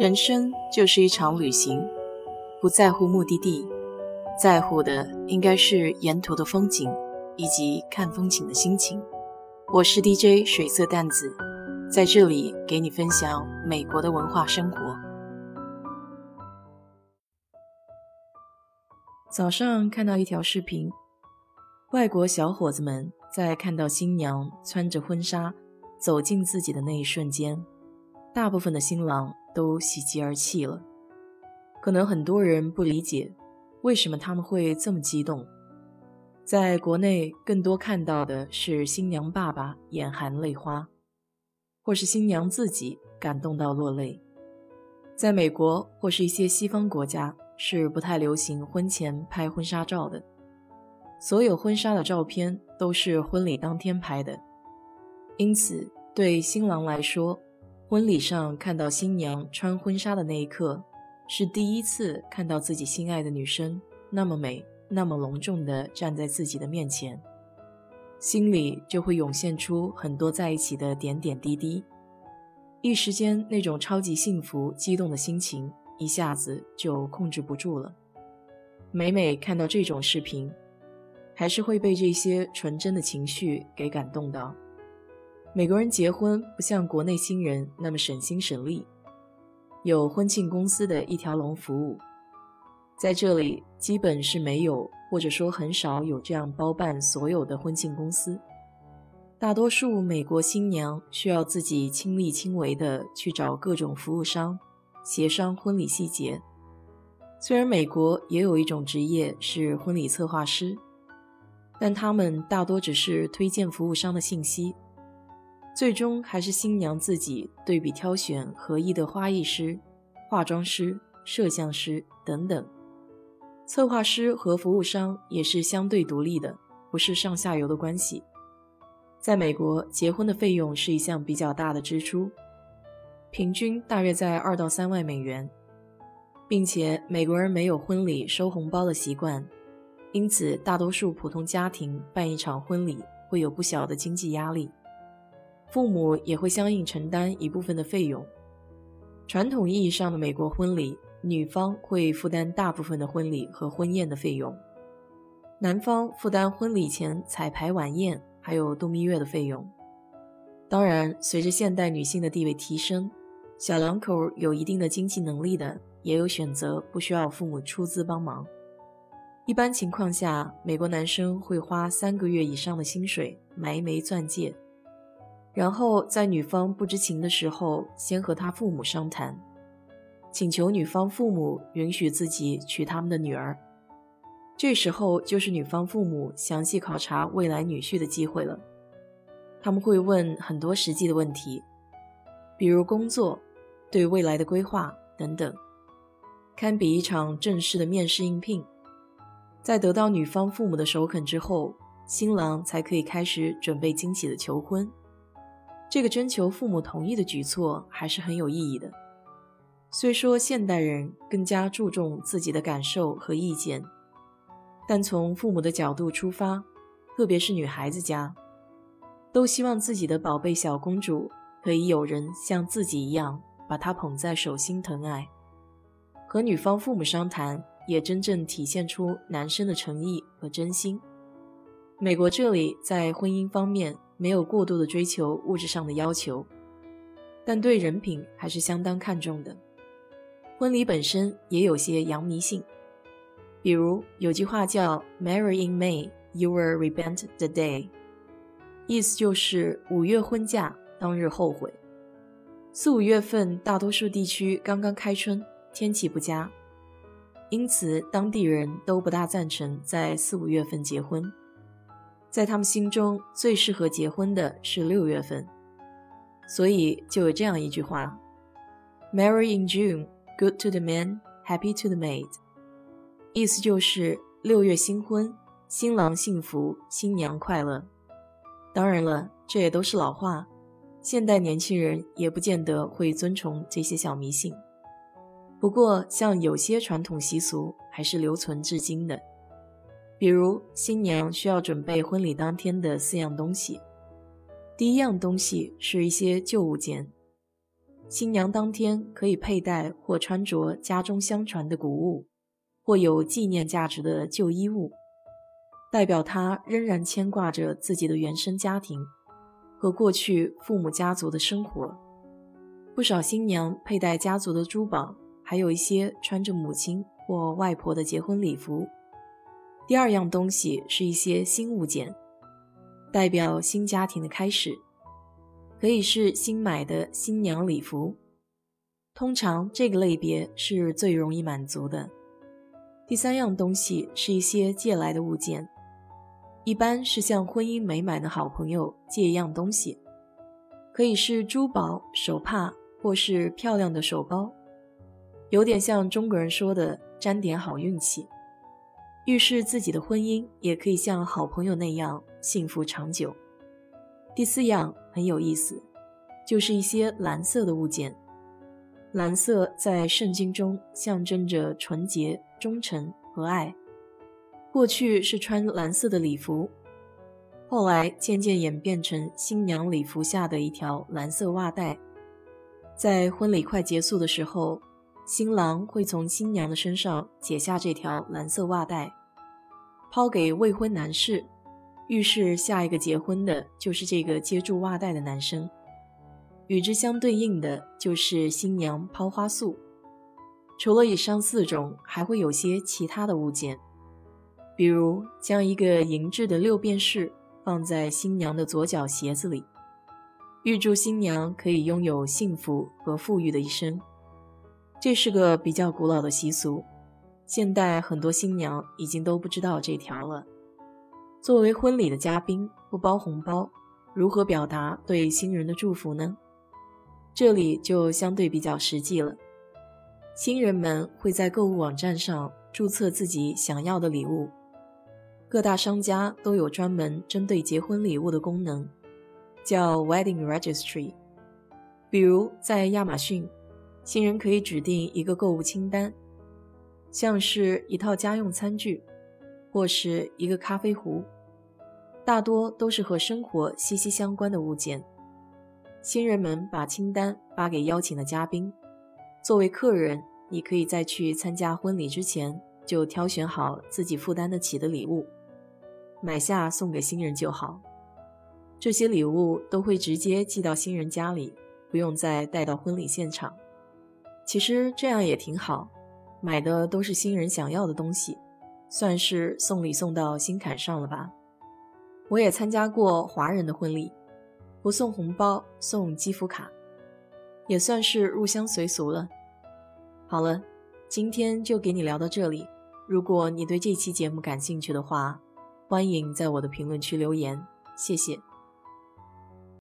人生就是一场旅行，不在乎目的地，在乎的应该是沿途的风景以及看风景的心情。我是 DJ 水色淡子，在这里给你分享美国的文化生活。早上看到一条视频，外国小伙子们在看到新娘穿着婚纱走进自己的那一瞬间，大部分的新郎都喜极而泣了。可能很多人不理解，为什么他们会这么激动。在国内，更多看到的是新娘爸爸眼含泪花，或是新娘自己感动到落泪。在美国或是一些西方国家。是不太流行婚前拍婚纱照的，所有婚纱的照片都是婚礼当天拍的，因此对新郎来说，婚礼上看到新娘穿婚纱的那一刻，是第一次看到自己心爱的女生那么美、那么隆重地站在自己的面前，心里就会涌现出很多在一起的点点滴滴，一时间那种超级幸福、激动的心情。一下子就控制不住了。每每看到这种视频，还是会被这些纯真的情绪给感动到。美国人结婚不像国内新人那么省心省力，有婚庆公司的一条龙服务，在这里基本是没有，或者说很少有这样包办所有的婚庆公司。大多数美国新娘需要自己亲力亲为的去找各种服务商。协商婚礼细节。虽然美国也有一种职业是婚礼策划师，但他们大多只是推荐服务商的信息，最终还是新娘自己对比挑选合意的花艺师、化妆师、摄像师等等。策划师和服务商也是相对独立的，不是上下游的关系。在美国，结婚的费用是一项比较大的支出。平均大约在二到三万美元，并且美国人没有婚礼收红包的习惯，因此大多数普通家庭办一场婚礼会有不小的经济压力，父母也会相应承担一部分的费用。传统意义上的美国婚礼，女方会负担大部分的婚礼和婚宴的费用，男方负担婚礼前彩排、晚宴还有度蜜月的费用。当然，随着现代女性的地位提升，小两口有一定的经济能力的，也有选择不需要父母出资帮忙。一般情况下，美国男生会花三个月以上的薪水买一枚钻戒，然后在女方不知情的时候，先和他父母商谈，请求女方父母允许自己娶他们的女儿。这时候就是女方父母详细考察未来女婿的机会了。他们会问很多实际的问题，比如工作。对未来的规划等等，堪比一场正式的面试应聘。在得到女方父母的首肯之后，新郎才可以开始准备惊喜的求婚。这个征求父母同意的举措还是很有意义的。虽说现代人更加注重自己的感受和意见，但从父母的角度出发，特别是女孩子家，都希望自己的宝贝小公主可以有人像自己一样。把她捧在手心疼爱，和女方父母商谈，也真正体现出男生的诚意和真心。美国这里在婚姻方面没有过度的追求物质上的要求，但对人品还是相当看重的。婚礼本身也有些洋迷信，比如有句话叫 “Marry in May, you will repent the day”，意思就是五月婚嫁，当日后悔。四五月份，大多数地区刚刚开春，天气不佳，因此当地人都不大赞成在四五月份结婚。在他们心中，最适合结婚的是六月份，所以就有这样一句话：“Marry in June, good to the man, happy to the maid。”意思就是六月新婚，新郎幸福，新娘快乐。当然了，这也都是老话。现代年轻人也不见得会尊崇这些小迷信，不过像有些传统习俗还是留存至今的，比如新娘需要准备婚礼当天的四样东西。第一样东西是一些旧物件，新娘当天可以佩戴或穿着家中相传的古物，或有纪念价值的旧衣物，代表她仍然牵挂着自己的原生家庭和过去父母家族的生活。不少新娘佩戴家族的珠宝，还有一些穿着母亲或外婆的结婚礼服。第二样东西是一些新物件，代表新家庭的开始。可以是新买的新娘礼服，通常这个类别是最容易满足的。第三样东西是一些借来的物件，一般是向婚姻美满的好朋友借一样东西，可以是珠宝、手帕，或是漂亮的手包，有点像中国人说的沾点好运气，预示自己的婚姻也可以像好朋友那样幸福长久。第四样很有意思，就是一些蓝色的物件。蓝色在圣经中象征着纯洁、忠诚和爱。过去是穿蓝色的礼服，后来渐渐演变成新娘礼服下的一条蓝色袜带。在婚礼快结束的时候，新郎会从新娘的身上解下这条蓝色袜带，抛给未婚男士。预示下一个结婚的就是这个接住袜带的男生，与之相对应的就是新娘抛花束。除了以上四种，还会有些其他的物件，比如将一个银质的六便士放在新娘的左脚鞋子里，预祝新娘可以拥有幸福和富裕的一生。这是个比较古老的习俗，现代很多新娘已经都不知道这条了。作为婚礼的嘉宾，不包红包，如何表达对新人的祝福呢？这里就相对比较实际了。新人们会在购物网站上注册自己想要的礼物，各大商家都有专门针对结婚礼物的功能，叫 Wedding Registry。比如在亚马逊，新人可以指定一个购物清单，像是一套家用餐具。或是一个咖啡壶，大多都是和生活息息相关的物件。新人们把清单发给邀请的嘉宾，作为客人，你可以在去参加婚礼之前就挑选好自己负担得起的礼物，买下送给新人就好。这些礼物都会直接寄到新人家里，不用再带到婚礼现场。其实这样也挺好，买的都是新人想要的东西。算是送礼送到心坎上了吧。我也参加过华人的婚礼，不送红包，送积福卡，也算是入乡随俗了。好了，今天就给你聊到这里。如果你对这期节目感兴趣的话，欢迎在我的评论区留言，谢谢。